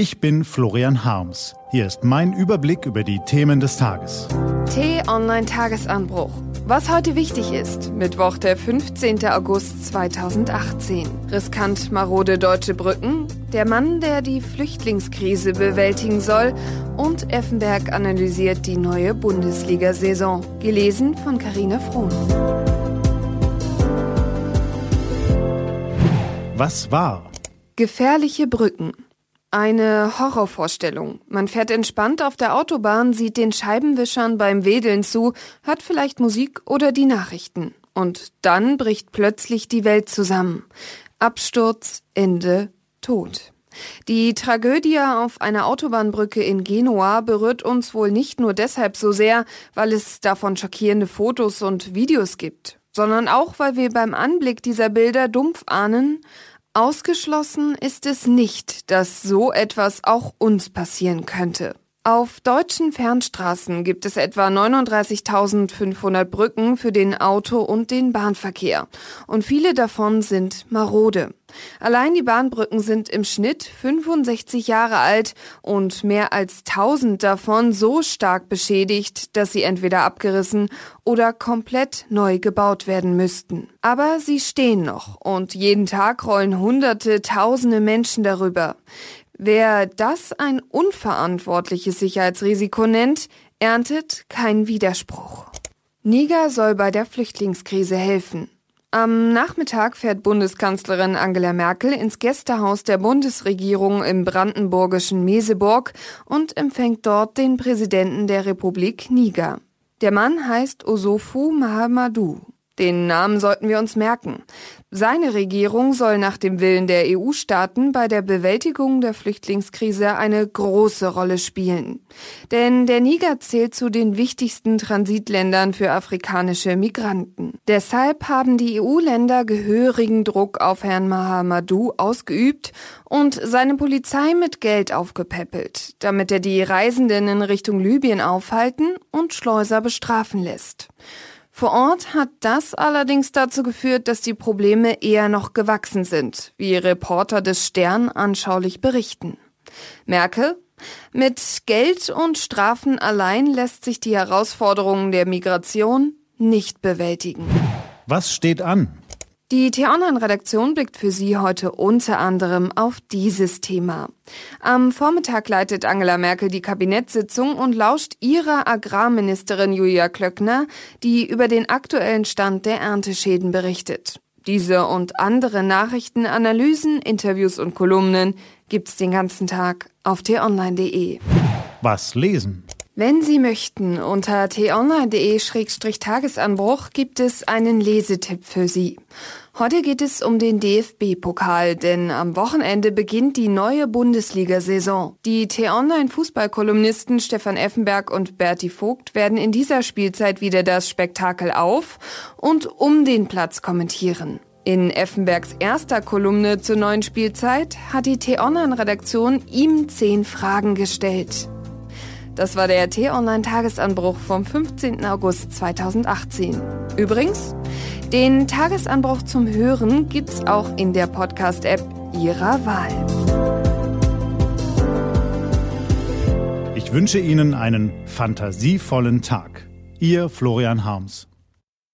Ich bin Florian Harms. Hier ist mein Überblick über die Themen des Tages. T-Online Tagesanbruch. Was heute wichtig ist. Mittwoch, der 15. August 2018. Riskant marode deutsche Brücken. Der Mann, der die Flüchtlingskrise bewältigen soll. Und Effenberg analysiert die neue Bundesliga-Saison. Gelesen von Karina Frohn. Was war? Gefährliche Brücken. Eine Horrorvorstellung. Man fährt entspannt auf der Autobahn, sieht den Scheibenwischern beim Wedeln zu, hört vielleicht Musik oder die Nachrichten. Und dann bricht plötzlich die Welt zusammen. Absturz, Ende, Tod. Die Tragödie auf einer Autobahnbrücke in Genua berührt uns wohl nicht nur deshalb so sehr, weil es davon schockierende Fotos und Videos gibt, sondern auch, weil wir beim Anblick dieser Bilder dumpf ahnen, Ausgeschlossen ist es nicht, dass so etwas auch uns passieren könnte. Auf deutschen Fernstraßen gibt es etwa 39.500 Brücken für den Auto- und den Bahnverkehr. Und viele davon sind marode. Allein die Bahnbrücken sind im Schnitt 65 Jahre alt und mehr als 1000 davon so stark beschädigt, dass sie entweder abgerissen oder komplett neu gebaut werden müssten. Aber sie stehen noch und jeden Tag rollen Hunderte, Tausende Menschen darüber. Wer das ein unverantwortliches Sicherheitsrisiko nennt, erntet keinen Widerspruch. Niger soll bei der Flüchtlingskrise helfen. Am Nachmittag fährt Bundeskanzlerin Angela Merkel ins Gästehaus der Bundesregierung im brandenburgischen Meseburg und empfängt dort den Präsidenten der Republik Niger. Der Mann heißt Osofu Mahamadou. Den Namen sollten wir uns merken. Seine Regierung soll nach dem Willen der EU-Staaten bei der Bewältigung der Flüchtlingskrise eine große Rolle spielen. Denn der Niger zählt zu den wichtigsten Transitländern für afrikanische Migranten. Deshalb haben die EU-Länder gehörigen Druck auf Herrn Mahamadou ausgeübt und seine Polizei mit Geld aufgepäppelt, damit er die Reisenden in Richtung Libyen aufhalten und Schleuser bestrafen lässt. Vor Ort hat das allerdings dazu geführt, dass die Probleme eher noch gewachsen sind, wie Reporter des Stern anschaulich berichten. Merkel, mit Geld und Strafen allein lässt sich die Herausforderungen der Migration nicht bewältigen. Was steht an? Die T-Online-Redaktion blickt für Sie heute unter anderem auf dieses Thema. Am Vormittag leitet Angela Merkel die Kabinettssitzung und lauscht ihrer Agrarministerin Julia Klöckner, die über den aktuellen Stand der Ernteschäden berichtet. Diese und andere Nachrichten, Analysen, Interviews und Kolumnen gibt's den ganzen Tag auf t-online.de. Was lesen? Wenn Sie möchten, unter t-online.de-tagesanbruch gibt es einen Lesetipp für Sie. Heute geht es um den DFB-Pokal, denn am Wochenende beginnt die neue Bundesliga-Saison. Die T-Online-Fußballkolumnisten Stefan Effenberg und Berti Vogt werden in dieser Spielzeit wieder das Spektakel auf und um den Platz kommentieren. In Effenbergs erster Kolumne zur neuen Spielzeit hat die T-Online-Redaktion ihm zehn Fragen gestellt. Das war der T-Online-Tagesanbruch vom 15. August 2018. Übrigens, den Tagesanbruch zum Hören gibt's auch in der Podcast-App Ihrer Wahl. Ich wünsche Ihnen einen fantasievollen Tag. Ihr Florian Harms.